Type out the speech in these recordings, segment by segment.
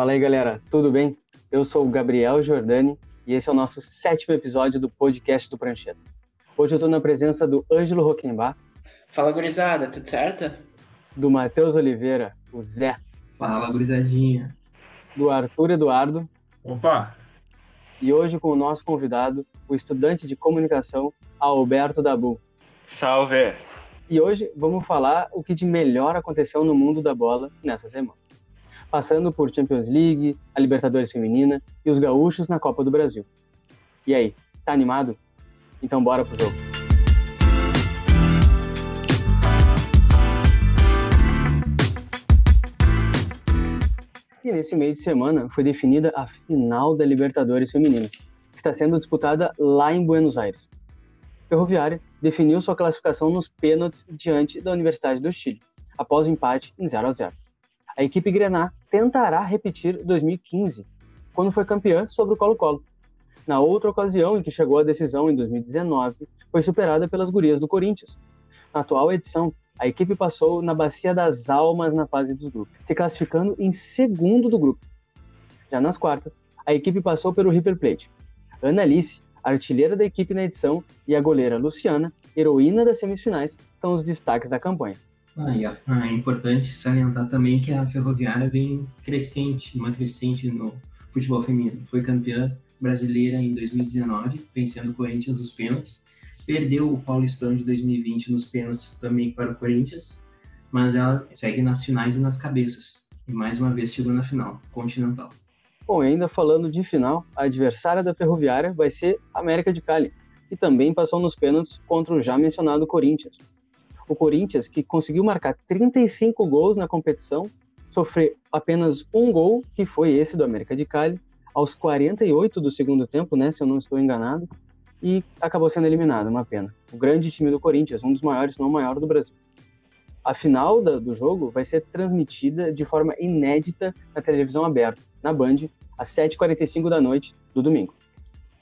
Fala aí, galera, tudo bem? Eu sou o Gabriel Giordani e esse é o nosso sétimo episódio do podcast do Prancheta. Hoje eu estou na presença do Ângelo Roquembar. Fala, gurizada, tudo certo? Do Matheus Oliveira, o Zé. Fala, gurizadinha. Do Arthur Eduardo. Opa! E hoje com o nosso convidado, o estudante de comunicação, Alberto Dabu. Salve! E hoje vamos falar o que de melhor aconteceu no mundo da bola nessa semana passando por Champions League, a Libertadores Feminina e os gaúchos na Copa do Brasil. E aí, tá animado? Então bora pro jogo. E nesse meio de semana foi definida a final da Libertadores Feminina, que está sendo disputada lá em Buenos Aires. Ferroviária definiu sua classificação nos pênaltis diante da Universidade do Chile, após o empate em 0 a 0 a equipe Grená tentará repetir 2015, quando foi campeã sobre o Colo-Colo. Na outra ocasião em que chegou à decisão em 2019, foi superada pelas gurias do Corinthians. Na atual edição, a equipe passou na Bacia das Almas na fase dos grupos, se classificando em segundo do grupo. Já nas quartas, a equipe passou pelo River Plate. Ana Alice, artilheira da equipe na edição, e a goleira Luciana, heroína das semifinais, são os destaques da campanha. Ah, e é importante salientar também que a Ferroviária vem crescente, uma crescente no futebol feminino. Foi campeã brasileira em 2019, vencendo o Corinthians nos pênaltis. Perdeu o Paulistão de 2020 nos pênaltis também para o Corinthians, mas ela segue nas finais e nas cabeças. E mais uma vez chegou na final, continental. Bom, e ainda falando de final, a adversária da Ferroviária vai ser a América de Cali, e também passou nos pênaltis contra o já mencionado Corinthians o Corinthians, que conseguiu marcar 35 gols na competição, sofreu apenas um gol, que foi esse do América de Cali, aos 48 do segundo tempo, né, se eu não estou enganado, e acabou sendo eliminado, uma pena. O grande time do Corinthians, um dos maiores, se não o maior do Brasil. A final da, do jogo vai ser transmitida de forma inédita na televisão aberta, na Band, às 7h45 da noite do domingo.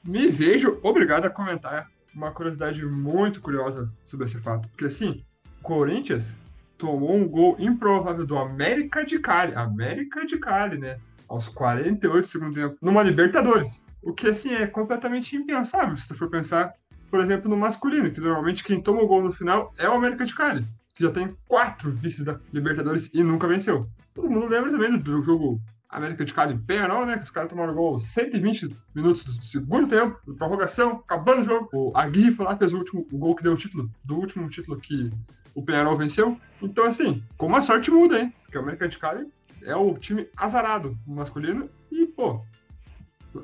Me vejo obrigado a comentar uma curiosidade muito curiosa sobre esse fato, porque assim, Corinthians tomou um gol improvável do América de Cali. América de Cali, né? Aos 48 segundos tempo, numa Libertadores. O que, assim, é completamente impensável se tu for pensar, por exemplo, no masculino, que normalmente quem toma o gol no final é o América de Cali, que já tem quatro vices da Libertadores e nunca venceu. Todo mundo lembra também do jogo América de Cali Penharol, né? Que os caras tomaram gol 120 minutos do segundo tempo, prorrogação, acabando o jogo. O Aguirre lá, fez o, último, o gol que deu o título, do último título que o Penharol venceu. Então, assim, como a sorte muda, hein? Porque o América de Cali é o time azarado masculino e, pô,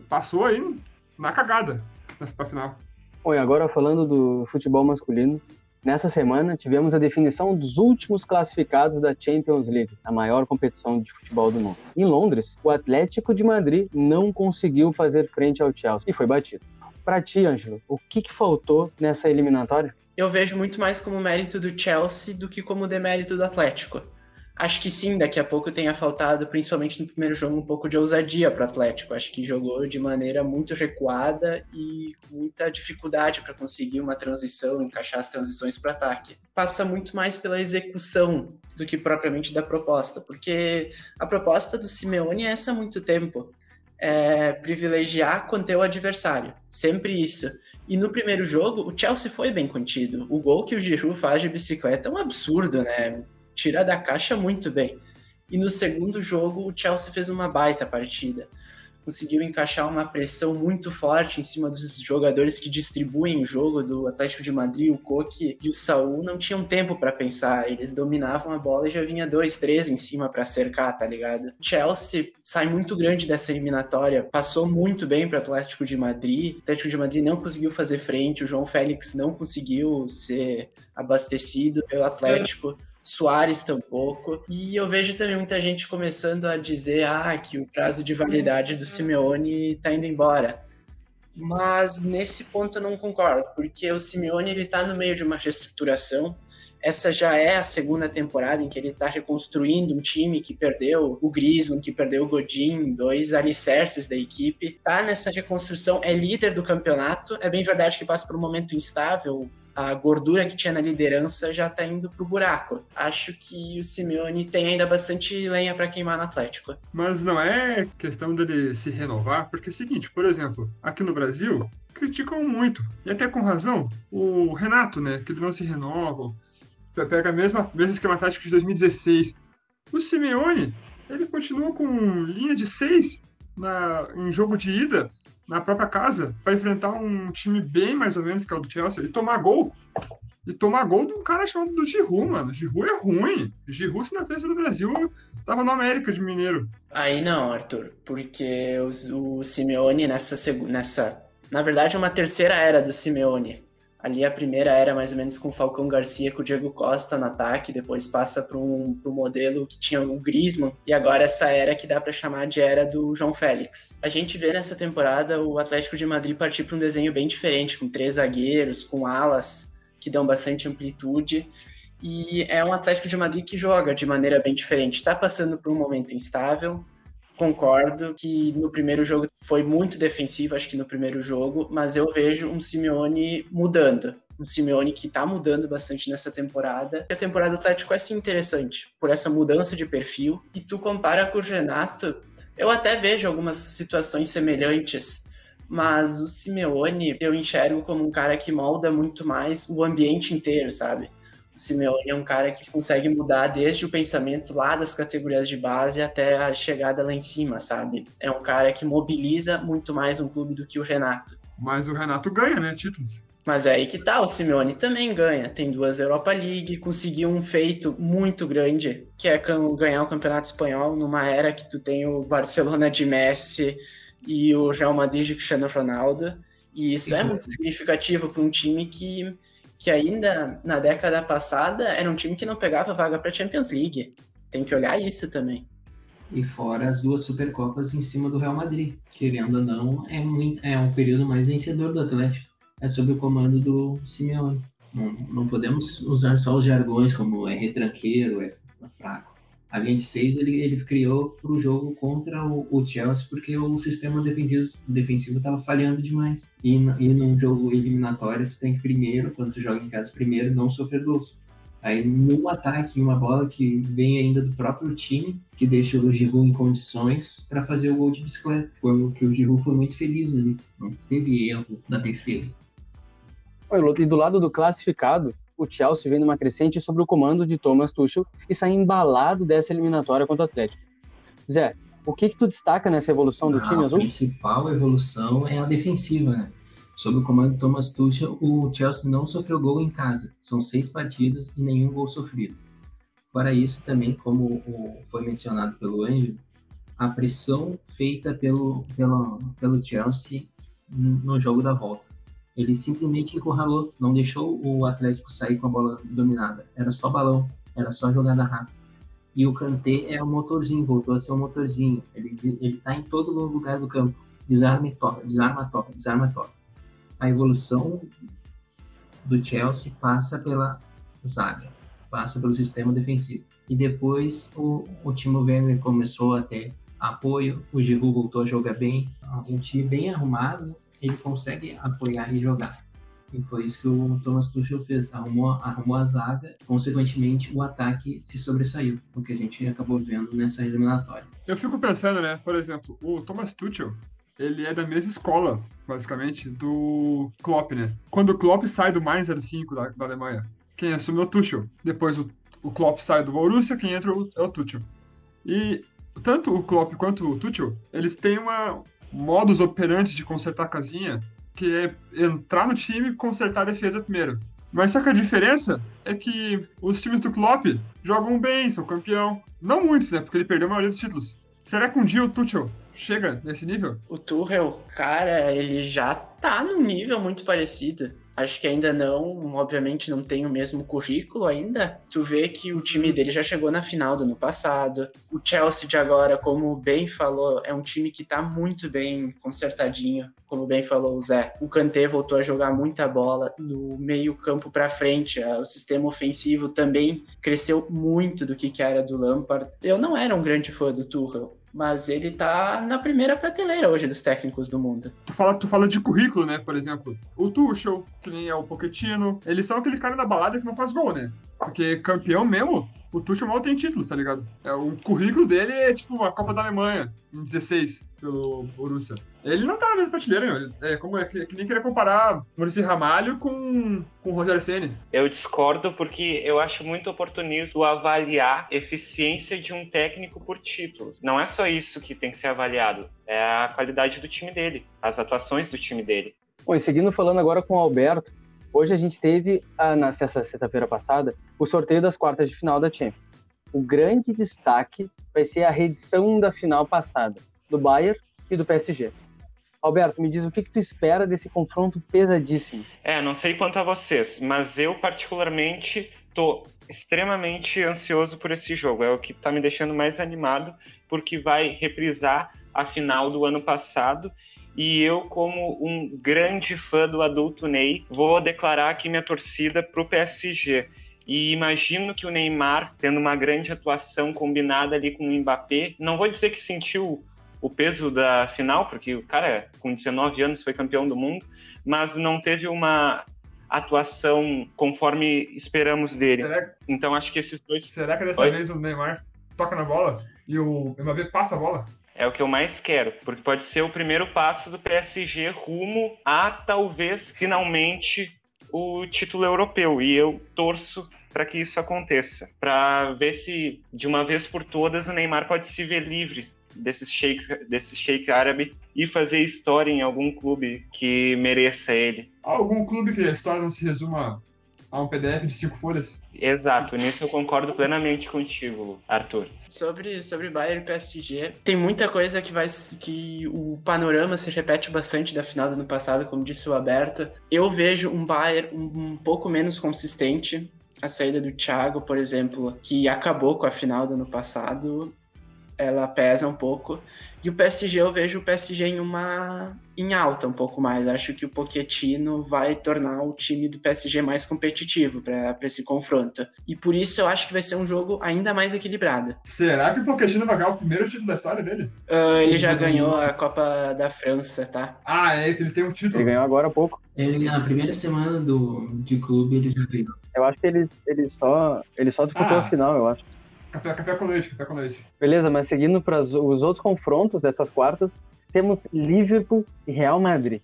passou aí na cagada pra final. Oi, agora falando do futebol masculino, Nessa semana, tivemos a definição dos últimos classificados da Champions League, a maior competição de futebol do mundo. Em Londres, o Atlético de Madrid não conseguiu fazer frente ao Chelsea e foi batido. Para ti, Ângelo, o que, que faltou nessa eliminatória? Eu vejo muito mais como mérito do Chelsea do que como demérito do Atlético. Acho que sim, daqui a pouco tenha faltado, principalmente no primeiro jogo, um pouco de ousadia para o Atlético. Acho que jogou de maneira muito recuada e muita dificuldade para conseguir uma transição, encaixar as transições para ataque. Passa muito mais pela execução do que propriamente da proposta, porque a proposta do Simeone é essa há muito tempo. É privilegiar conter o adversário. Sempre isso. E no primeiro jogo, o Chelsea foi bem contido. O gol que o Giroud faz de bicicleta é um absurdo, né? tira da caixa muito bem. E no segundo jogo, o Chelsea fez uma baita partida. Conseguiu encaixar uma pressão muito forte em cima dos jogadores que distribuem o jogo do Atlético de Madrid, o Koke e o Saul não tinham tempo para pensar. Eles dominavam a bola e já vinha dois, três em cima para cercar, tá ligado? Chelsea sai muito grande dessa eliminatória, passou muito bem para o Atlético de Madrid. O Atlético de Madrid não conseguiu fazer frente, o João Félix não conseguiu ser abastecido pelo Atlético. É Soares tampouco. E eu vejo também muita gente começando a dizer ah, que o prazo de validade do Simeone está indo embora. Mas nesse ponto eu não concordo, porque o Simeone ele está no meio de uma reestruturação. Essa já é a segunda temporada em que ele está reconstruindo um time que perdeu o Griezmann, que perdeu o Godin, dois alicerces da equipe. Tá nessa reconstrução, é líder do campeonato. É bem verdade que passa por um momento instável a gordura que tinha na liderança já tá indo pro buraco. Acho que o Simeone tem ainda bastante lenha para queimar no Atlético. Mas não é questão dele se renovar, porque é o seguinte, por exemplo, aqui no Brasil, criticam muito, e até com razão, o Renato, né, que ele não se renova, pega a mesma, mesmo esquema tático de 2016. O Simeone, ele continua com linha de seis na, em jogo de ida, na própria casa para enfrentar um time bem mais ou menos que é o do Chelsea e tomar gol. E tomar gol de um cara chamado do Giroud, mano. Giroud é ruim. Giroud, se na terça do Brasil, tava no América de Mineiro. Aí não, Arthur, porque o, o Simeone nessa, nessa. Na verdade, é uma terceira era do Simeone. Ali a primeira era mais ou menos com o Falcão Garcia, com o Diego Costa no ataque, depois passa para um, modelo que tinha o Griezmann, e agora essa era que dá para chamar de era do João Félix. A gente vê nessa temporada o Atlético de Madrid partir para um desenho bem diferente, com três zagueiros, com alas que dão bastante amplitude, e é um Atlético de Madrid que joga de maneira bem diferente. Está passando por um momento instável, Concordo que no primeiro jogo foi muito defensivo, acho que no primeiro jogo, mas eu vejo um Simeone mudando. Um Simeone que tá mudando bastante nessa temporada. A temporada do Atlético é sim interessante, por essa mudança de perfil. E tu compara com o Renato, eu até vejo algumas situações semelhantes, mas o Simeone eu enxergo como um cara que molda muito mais o ambiente inteiro, sabe? O Simeone é um cara que consegue mudar desde o pensamento lá das categorias de base até a chegada lá em cima, sabe? É um cara que mobiliza muito mais um clube do que o Renato. Mas o Renato ganha, né, títulos? Mas é aí que tá, o Simeone também ganha. Tem duas Europa League, conseguiu um feito muito grande, que é ganhar o Campeonato Espanhol numa era que tu tem o Barcelona de Messi e o Real Madrid de Cristiano Ronaldo. E isso é muito significativo para um time que que ainda na década passada era um time que não pegava vaga para Champions League. Tem que olhar isso também. E fora as duas Supercopas em cima do Real Madrid, querendo ou não, é, é um período mais vencedor do Atlético. É sob o comando do Simeone. Não, não podemos usar só os jargões como é retranqueiro, é fraco a linha de seis ele, ele criou para o jogo contra o, o, Chelsea porque o sistema defensivo estava falhando demais. E, e num jogo eliminatório, tu tem que primeiro, quando tu joga em casa, primeiro não sofrer gols. Aí, num ataque, uma bola que vem ainda do próprio time, que deixa o Giroud em condições para fazer o gol de bicicleta. Foi o que o Giroud foi muito feliz ali. Não teve erro da defesa. E do lado do classificado, o Chelsea vem numa crescente sobre o comando de Thomas Tuchel e sai embalado dessa eliminatória contra o Atlético. Zé, o que, que tu destaca nessa evolução do ah, time azul? A principal evolução é a defensiva, né? Sob o comando de Thomas Tuchel, o Chelsea não sofreu gol em casa. São seis partidas e nenhum gol sofrido. Fora isso, também, como foi mencionado pelo Anjo, a pressão feita pelo, pelo, pelo Chelsea no jogo da volta. Ele simplesmente encurralou, não deixou o Atlético sair com a bola dominada. Era só balão, era só jogada rápida. E o Kanté é o motorzinho, voltou a ser um motorzinho. Ele, ele tá em todo lugar do campo. Desarma e toca, desarma, toca, desarma, toca. A evolução do Chelsea passa pela zaga, passa pelo sistema defensivo. E depois o, o Timo Werner começou a ter apoio, o Giroud voltou a jogar bem, um time bem arrumado, ele consegue apoiar e jogar. E foi isso que o Thomas Tuchel fez, arrumou, arrumou a zaga, consequentemente o ataque se sobressaiu, o que a gente acabou vendo nessa eliminatória. Eu fico pensando, né, por exemplo, o Thomas Tuchel, ele é da mesma escola, basicamente, do Klopp, né? Quando o Klopp sai do Mainz 05 da, da Alemanha, quem assumiu é o Tuchel. Depois o, o Klopp sai do Borussia, quem entra é o Tuchel. E tanto o Klopp quanto o Tuchel, eles têm uma, modus operandi de consertar a casinha, que é entrar no time e consertar a defesa primeiro. Mas só que a diferença é que os times do Klopp jogam bem, são campeão. Não muitos, né? Porque ele perdeu a maioria dos títulos. Será que um dia o Tuchel chega nesse nível? O Tuchel, cara, ele já tá num nível muito parecido. Acho que ainda não, obviamente não tem o mesmo currículo ainda. Tu vê que o time dele já chegou na final do ano passado. O Chelsea de agora, como bem falou, é um time que tá muito bem consertadinho, como bem falou o Zé. O Kanté voltou a jogar muita bola no meio campo para frente. O sistema ofensivo também cresceu muito do que era do Lampard. Eu não era um grande fã do Tuchel mas ele tá na primeira prateleira hoje dos técnicos do mundo. Tu fala, tu fala de currículo, né? Por exemplo, o Tuchel, que nem é o Pochettino, eles são aquele cara da balada que não faz gol, né? Porque campeão mesmo, o Tuchel mal tem títulos, tá ligado? É, o currículo dele é tipo a Copa da Alemanha, em 16, pelo Borussia. Ele não tá na mesma prateleira, meu. É, como, é, que, é que nem querer comparar Maurício Ramalho com, com o Rogério Senni. Eu discordo porque eu acho muito oportunismo avaliar eficiência de um técnico por títulos. Não é só isso que tem que ser avaliado, é a qualidade do time dele, as atuações do time dele. Bom, e seguindo falando agora com o Alberto, Hoje a gente teve, ah, na sexta-feira passada, o sorteio das quartas de final da Champions. O grande destaque vai ser a reedição da final passada, do Bayern e do PSG. Alberto, me diz o que, que tu espera desse confronto pesadíssimo. É, não sei quanto a vocês, mas eu particularmente estou extremamente ansioso por esse jogo. É o que está me deixando mais animado, porque vai reprisar a final do ano passado e eu, como um grande fã do adulto Ney, vou declarar aqui minha torcida para o PSG. E imagino que o Neymar, tendo uma grande atuação combinada ali com o Mbappé, não vou dizer que sentiu o peso da final, porque o cara, com 19 anos, foi campeão do mundo, mas não teve uma atuação conforme esperamos dele. Será... Então acho que esses dois. Será que dessa Oi? vez o Neymar toca na bola e o Mbappé passa a bola? É o que eu mais quero, porque pode ser o primeiro passo do PSG rumo a talvez finalmente o título europeu. E eu torço para que isso aconteça, para ver se de uma vez por todas o Neymar pode se ver livre desses sheiks, desse shake árabe e fazer história em algum clube que mereça ele. Algum clube que a história não se resuma a um PDF de cinco folhas? Exato, nisso eu concordo plenamente contigo, Arthur. Sobre, sobre Bayern e PSG, tem muita coisa que vai que o panorama se repete bastante da final do ano passado, como disse o Aberto. Eu vejo um Bayern um, um pouco menos consistente. A saída do Thiago, por exemplo, que acabou com a final do ano passado, ela pesa um pouco. E o PSG, eu vejo o PSG em uma em alta um pouco mais. Acho que o Pochettino vai tornar o time do PSG mais competitivo para esse confronto. E por isso eu acho que vai ser um jogo ainda mais equilibrado. Será que o Pochettino vai ganhar o primeiro título da história dele? Uh, ele já ganhou a Copa da França, tá? Ah, é, ele tem um título. Ele ganhou agora há pouco. Ele, na primeira semana do, de clube, ele já ganhou. Eu acho que ele, ele, só, ele só disputou ah. a final, eu acho. Café, café com leite, café com leite. Beleza, mas seguindo para os outros confrontos dessas quartas, temos Liverpool e Real Madrid.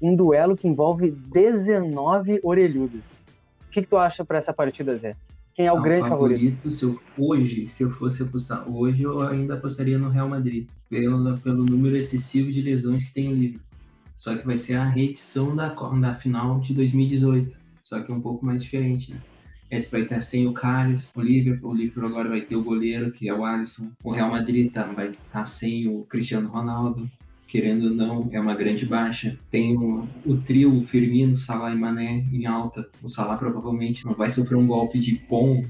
Um duelo que envolve 19 orelhudos. O que, que tu acha para essa partida, Zé? Quem é o Não, grande favorito? favorito? Se eu, hoje, se eu fosse apostar hoje, eu ainda apostaria no Real Madrid, pelo, pelo número excessivo de lesões que tem o Liverpool. Só que vai ser a reedição da, da final de 2018. Só que é um pouco mais diferente, né? Esse vai estar sem o Carlos, o Liverpool. O Liverpool agora vai ter o goleiro, que é o Alisson. O Real Madrid tá, vai estar sem o Cristiano Ronaldo. Querendo ou não, é uma grande baixa. Tem o, o trio, Firmino, Salah e Mané em alta. O Salah provavelmente não vai sofrer um golpe de pom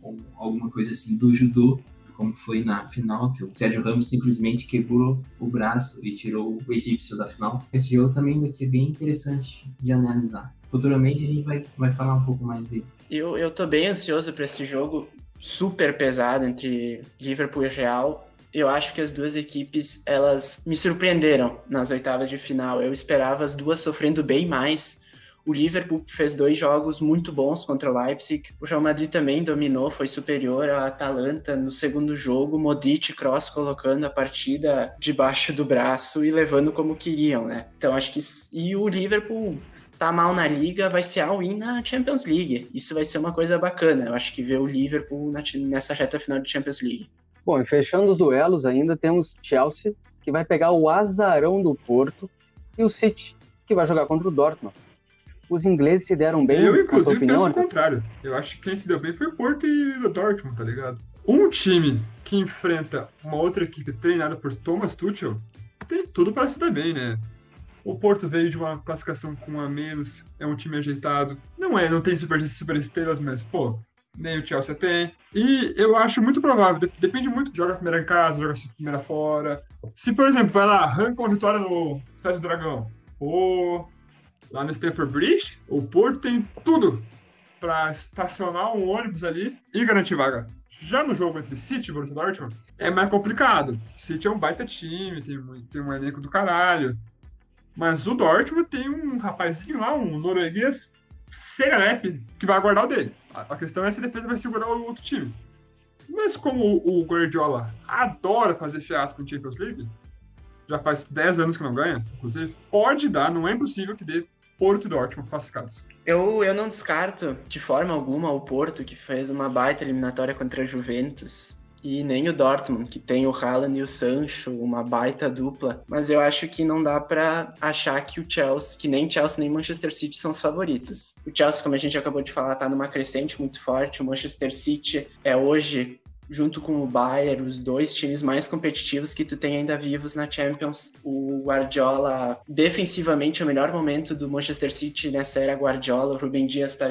ou alguma coisa assim do judô, como foi na final, que o Sérgio Ramos simplesmente quebrou o braço e tirou o egípcio da final. Esse jogo também vai ser bem interessante de analisar. Futuramente a gente vai, vai falar um pouco mais dele. Eu, eu tô bem ansioso para esse jogo super pesado entre Liverpool e Real. Eu acho que as duas equipes, elas me surpreenderam nas oitavas de final. Eu esperava as duas sofrendo bem mais. O Liverpool fez dois jogos muito bons contra o Leipzig. O Real Madrid também dominou, foi superior à Atalanta no segundo jogo. Modric Cross colocando a partida debaixo do braço e levando como queriam, né? Então acho que e o Liverpool tá mal na liga, vai ser all-in na Champions League. Isso vai ser uma coisa bacana. Eu acho que ver o Liverpool nessa reta final de Champions League. Bom, e fechando os duelos ainda, temos Chelsea, que vai pegar o azarão do Porto, e o City, que vai jogar contra o Dortmund. Os ingleses se deram bem, Eu, inclusive, opinião, penso o contrário. Eu acho que quem se deu bem foi o Porto e o Dortmund, tá ligado? Um time que enfrenta uma outra equipe treinada por Thomas Tuchel tem tudo para se dar bem, né? O Porto veio de uma classificação com um a menos, é um time ajeitado. Não é, não tem super, super estrelas, mas, pô, nem o Chelsea tem. E eu acho muito provável, depende muito, joga primeira em casa, joga primeira fora. Se, por exemplo, vai lá, arranca uma vitória no Estádio do Dragão, ou lá no Stamford Bridge, o Porto tem tudo para estacionar um ônibus ali e garantir vaga. Já no jogo entre City e Borussia Dortmund, é mais complicado. City é um baita time, tem, tem um elenco do caralho. Mas o Dortmund tem um rapazinho lá, um norueguês, Segalep, que vai guardar o dele. A, a questão é se a defesa vai segurar o outro time. Mas como o, o Guardiola adora fazer fiasco em Champions League, já faz 10 anos que não ganha, inclusive, pode dar, não é impossível que dê Porto e Dortmund classificados. Eu, eu não descarto de forma alguma o Porto, que fez uma baita eliminatória contra a Juventus, e nem o Dortmund, que tem o Haaland e o Sancho, uma baita dupla. Mas eu acho que não dá para achar que o Chelsea, que nem Chelsea nem Manchester City são os favoritos. O Chelsea, como a gente acabou de falar, tá numa crescente muito forte. O Manchester City é hoje junto com o Bayern, os dois times mais competitivos que tu tem ainda vivos na Champions. O Guardiola, defensivamente, é o melhor momento do Manchester City nessa era Guardiola. O Rubem Dias está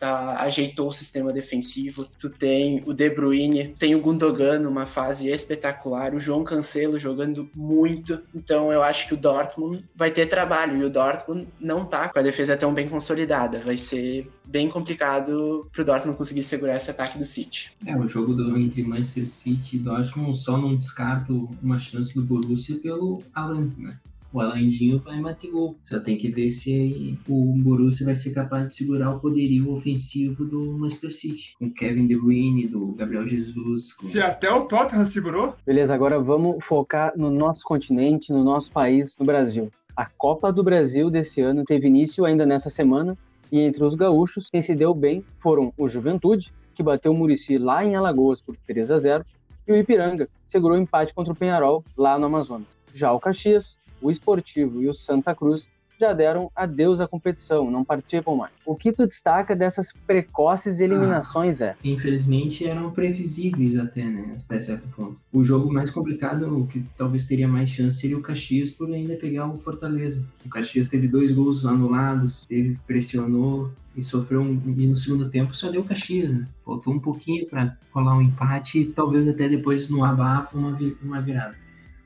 tá, ajeitou o sistema defensivo. Tu tem o De Bruyne, tem o Gundogan numa fase espetacular, o João Cancelo jogando muito. Então eu acho que o Dortmund vai ter trabalho e o Dortmund não tá com a defesa tão bem consolidada. Vai ser bem complicado pro Dortmund conseguir segurar esse ataque do City. É, o jogo do, entre Manchester City e Dortmund só não descarto uma chance do Borussia pelo Alan, né? O Alandinho vai bater gol. Só tem que ver se o Borussia vai ser capaz de segurar o poderio ofensivo do Manchester City. Com Kevin De Bruyne, do Gabriel Jesus. Com... Se até o Tottenham segurou. Beleza, agora vamos focar no nosso continente, no nosso país, no Brasil. A Copa do Brasil desse ano teve início ainda nessa semana e entre os gaúchos, quem se deu bem foram o Juventude, que bateu o Murici lá em Alagoas por 3 a 0, e o Ipiranga, que segurou o empate contra o Penharol lá no Amazonas. Já o Caxias o Esportivo e o Santa Cruz já deram adeus à competição, não participam mais. O que tu destaca dessas precoces eliminações ah, é? Infelizmente eram previsíveis até, né, até certo ponto. O jogo mais complicado, que talvez teria mais chance, seria o Caxias por ainda pegar o Fortaleza. O Caxias teve dois gols anulados, teve, pressionou e sofreu um, e no segundo tempo só deu o Caxias, né? Faltou um pouquinho para rolar um empate e talvez até depois no abafa uma, uma virada.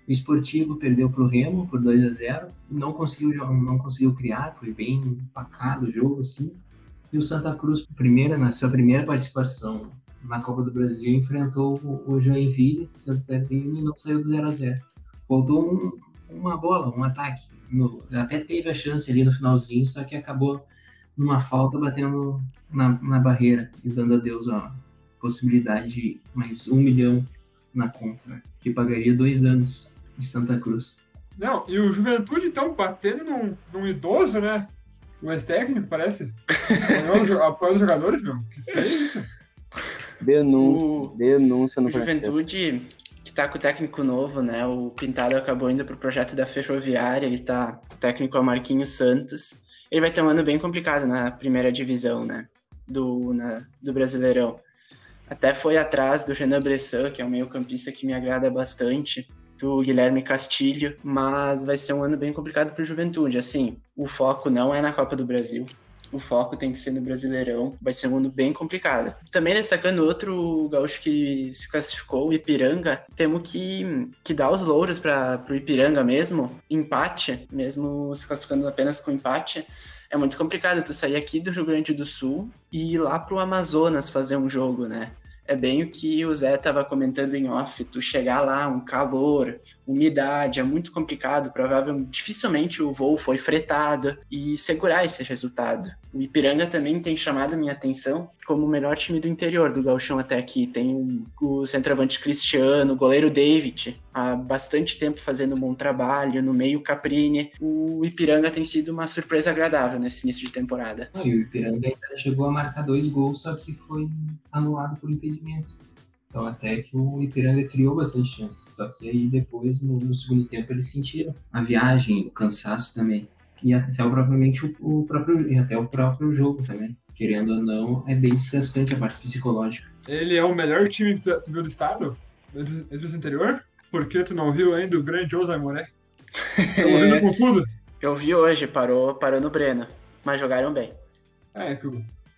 O Esportivo perdeu para o Remo por 2 a 0 não conseguiu, não conseguiu criar, foi bem empacado o jogo, assim. E o Santa Cruz, primeira, na sua primeira participação na Copa do Brasil, enfrentou o, Joinville, Santa Catarina, e não saiu do 0 a 0 Faltou um, uma bola, um ataque. No, até teve a chance ali no finalzinho, só que acabou numa falta batendo na, na barreira e dando adeus a possibilidade de mais um milhão na conta, que pagaria dois anos de Santa Cruz. Não, e o Juventude, então, batendo num, num idoso, né? O ex-técnico, parece. Apoiando os jogadores, meu. Que é isso? Denúncia, o, denúncia no o Juventude, que tá com o técnico novo, né? O Pintado acabou indo pro projeto da Ferroviária, ele tá o técnico é o Marquinhos Santos. Ele vai ter um ano bem complicado na primeira divisão, né? Do, na, do Brasileirão. Até foi atrás do Renan Bressan, que é um meio campista que me agrada bastante do Guilherme Castilho, mas vai ser um ano bem complicado para o Juventude. Assim, o foco não é na Copa do Brasil. O foco tem que ser no Brasileirão. Vai ser um ano bem complicado. Também destacando outro gaúcho que se classificou, o Ipiranga, temos que, que dar os louros para o Ipiranga mesmo. Empate, mesmo se classificando apenas com empate, é muito complicado tu sair aqui do Rio Grande do Sul e ir lá pro Amazonas fazer um jogo, né? É bem o que o Zé estava comentando em off, tu chegar lá, um calor, umidade, é muito complicado, provavelmente, dificilmente o voo foi fretado e segurar esse resultado. O Ipiranga também tem chamado minha atenção como o melhor time do interior do Gauchão até aqui. Tem o centroavante Cristiano, o goleiro David, há bastante tempo fazendo um bom trabalho, no meio Caprini. O Ipiranga tem sido uma surpresa agradável nesse início de temporada. E o Ipiranga ainda chegou a marcar dois gols, só que foi anulado por impedimento. Então até que o Ipiranga criou bastante chances. Só que aí depois, no, no segundo tempo, eles sentiram a viagem, o cansaço também. E até provavelmente o, o próprio, até o próprio jogo também querendo ou não, é bem desgastante a parte psicológica. Ele é o melhor time que tu, tu viu do estado? Entre os anterior? Por que tu não viu ainda o grande Aimoré? Tá com tudo? Eu vi hoje, parou, parou no Breno. Mas jogaram bem. É,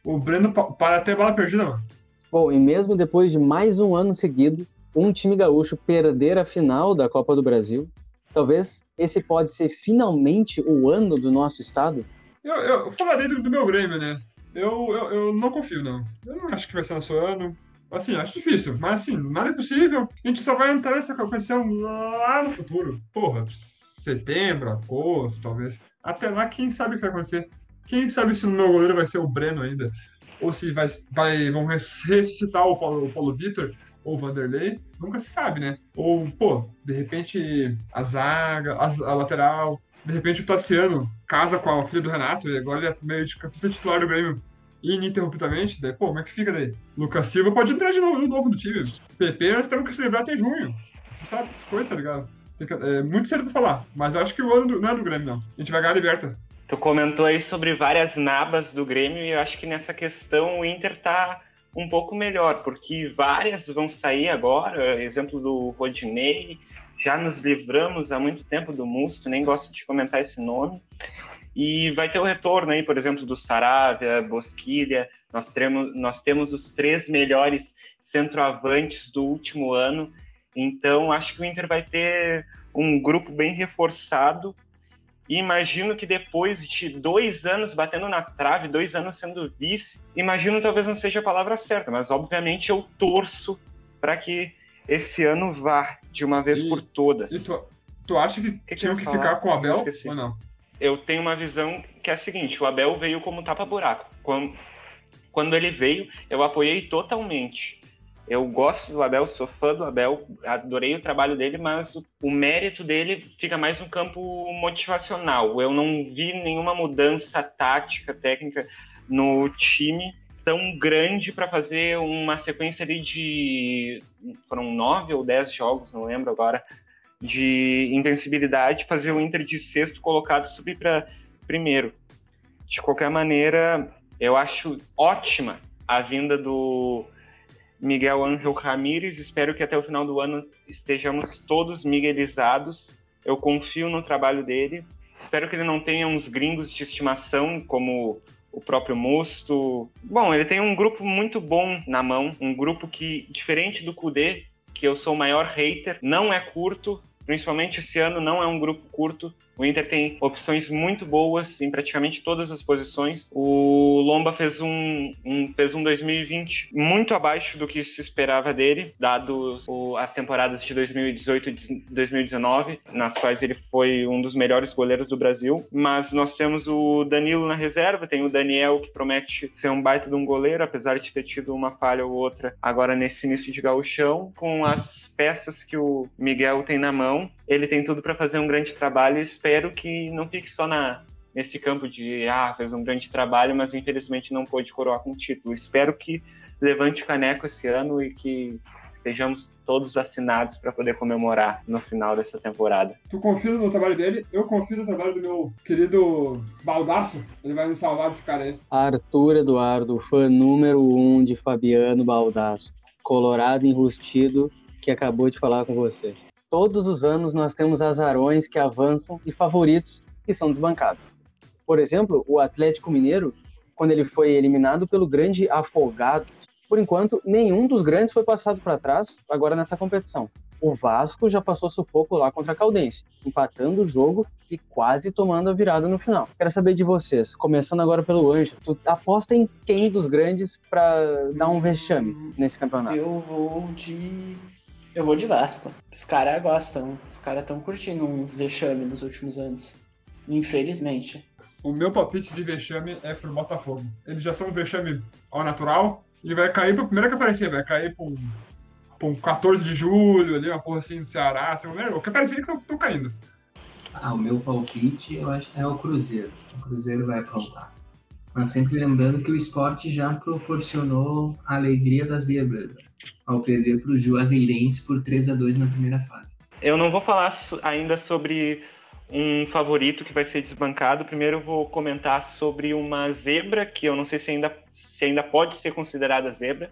o, o Breno para até bala perdida, mano. Bom, e mesmo depois de mais um ano seguido, um time gaúcho perder a final da Copa do Brasil, talvez esse pode ser finalmente o ano do nosso estado? Eu, eu falarei do, do meu Grêmio, né? Eu, eu, eu não confio, não. Eu não acho que vai ser nosso ano. Assim, acho difícil, mas assim, nada é possível. A gente só vai entrar nessa competição lá no futuro. Porra, setembro, agosto, talvez. Até lá, quem sabe o que vai acontecer? Quem sabe se o meu goleiro vai ser o Breno ainda? Ou se vai, vai vão ressuscitar o Paulo, o Paulo Vitor ou Vanderlei? Nunca se sabe, né? Ou, pô, de repente a zaga, a, a lateral, se de repente o Tassiano casa com a filha do Renato e agora ele é meio de capista titular do Grêmio ininterruptamente, daí, pô, como é que fica daí? Lucas Silva pode entrar de novo, de novo no time. PP nós temos que celebrar até junho. Você sabe essas coisas, tá ligado? É muito cedo pra falar, mas eu acho que o ano do, não é do Grêmio, não. A gente vai ganhar a Liberta. Tu comentou aí sobre várias nabas do Grêmio e eu acho que nessa questão o Inter tá um pouco melhor, porque várias vão sair agora, exemplo do Rodinei, já nos livramos há muito tempo do Musto, nem gosto de comentar esse nome. E vai ter o retorno aí, por exemplo, do Saravia, Bosquilha. Nós temos, nós temos os três melhores centroavantes do último ano. Então, acho que o Inter vai ter um grupo bem reforçado. E imagino que depois de dois anos batendo na trave, dois anos sendo vice, imagino talvez não seja a palavra certa, mas obviamente eu torço para que esse ano vá de uma vez E- por todas. E tu, tu acha que, que tinham eu que ficar com o Abel ou não? eu tenho uma visão que é a seguinte: o Abel veio como tapa-buraco. Quando, quando ele veio, eu apoiei totalmente. Eu gosto do Abel, sou fã do Abel, adorei o trabalho dele, mas o, mérito dele fica mais no campo motivacional. Eu não vi nenhuma mudança tática, técnica no time tão grande para fazer uma sequência ali de. foram nove ou dez jogos, não lembro agora, de invencibilidade, fazer o Inter de sexto colocado subir para primeiro. De qualquer maneira, eu acho ótima a vinda do Miguel Ángel Ramírez. Espero que até o final do ano estejamos todos miguelizados. Eu confio no trabalho dele. Espero que ele não tenha uns gringos de estimação como o próprio Musto. Bom, ele tem um grupo muito bom na mão, um grupo que, diferente do Kudê, que eu sou o maior hater, não é curto, principalmente esse ano não é um grupo curto. O Inter tem opções muito boas em praticamente todas as posições. O Lomba fez um, um- fez um 2020 muito abaixo do que se esperava dele, dado o- as temporadas de 2018 e 2019, nas quais ele foi um dos melhores goleiros do Brasil. Mas nós temos o Danilo na reserva, tem o Daniel que promete ser um baita de um goleiro, apesar de ter tido uma falha ou outra agora nesse início de gauchão, com as peças que o Miguel tem na mão, ele tem tudo para fazer um grande trabalho e espero que não fique só na nesse campo de ah, fez um grande trabalho, mas infelizmente não pôde coroar com título. Espero que levante o caneco esse ano e que estejamos todos vacinados para poder comemorar no final dessa temporada. Tu confia no trabalho dele, eu confio no trabalho do meu querido Baldaço. Ele vai me salvar desse cara aí. Arthur Eduardo, fã número um de Fabiano Baldasso, colorado enrustido, que acabou de falar com vocês. Todos os anos nós temos azarões que avançam e favoritos que são desbancados. Por exemplo, o Atlético Mineiro, quando ele foi eliminado pelo grande Afogados, por enquanto nenhum dos grandes foi passado para trás agora nessa competição. O Vasco já passou sufoco lá contra a Caldense, empatando o jogo e quase tomando a virada no final. Quero saber de vocês, começando agora pelo Anjo, tu aposta em quem dos grandes para dar um vexame nesse campeonato? Eu vou de. Eu vou de Vasco. Os caras gostam. Os caras estão curtindo uns vexame nos últimos anos. Infelizmente. O meu palpite de vexame é pro Botafogo. Eles já são um vexame ao natural e vai cair pro primeiro que aparecer, vai cair um, pra um 14 de julho ali, uma porra assim no Ceará, assim, o que aparecer que estão caindo. Ah, o meu palpite eu acho é o Cruzeiro. O Cruzeiro vai aprontar. Mas sempre lembrando que o esporte já proporcionou a alegria das zebras? Ao perder para o Juazeirense por 3 a 2 na primeira fase. Eu não vou falar ainda sobre um favorito que vai ser desbancado. Primeiro eu vou comentar sobre uma zebra que eu não sei se ainda, se ainda pode ser considerada zebra,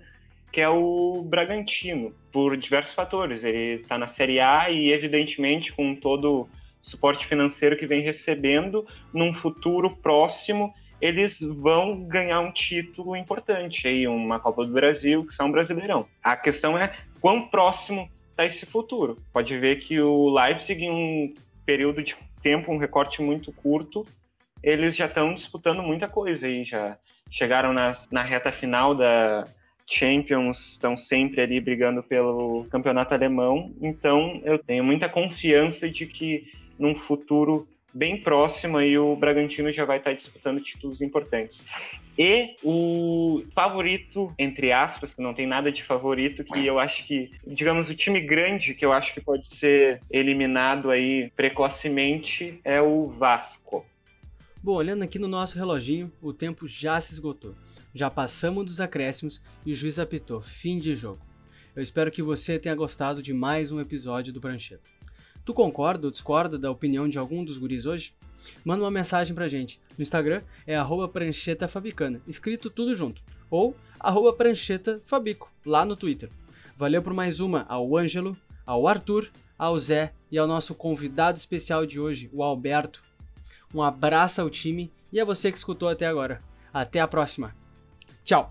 que é o Bragantino, por diversos fatores. Ele está na Série A e, evidentemente, com todo o suporte financeiro que vem recebendo, num futuro próximo eles vão ganhar um título importante aí, uma Copa do Brasil, que são um Brasileirão. A questão é quão próximo está esse futuro. Pode ver que o Leipzig, em um período de tempo, um recorte muito curto, eles já estão disputando muita coisa aí, já chegaram nas, na reta final da, Champions estão sempre ali brigando pelo campeonato alemão, então eu tenho muita confiança de que num futuro bem próximo aí o Bragantino já vai estar disputando títulos importantes. E o favorito, entre aspas, que não tem nada de favorito, que eu acho que, digamos, o time grande que eu acho que pode ser eliminado aí precocemente é o Vasco. Bom, olhando aqui no nosso reloginho, o tempo já se esgotou. Já passamos dos acréscimos e o juiz apitou fim de jogo. Eu espero que você tenha gostado de mais um episódio do Prancheta. Tu concorda ou discorda da opinião de algum dos guris hoje? Manda uma mensagem pra gente. No Instagram é pranchetaFabicana, escrito tudo junto. Ou pranchetafabico, lá no Twitter. Valeu por mais uma ao Ângelo, ao Arthur, ao Zé e ao nosso convidado especial de hoje, o Alberto. Um abraço ao time e a você que escutou até agora. Até a próxima. Tchau!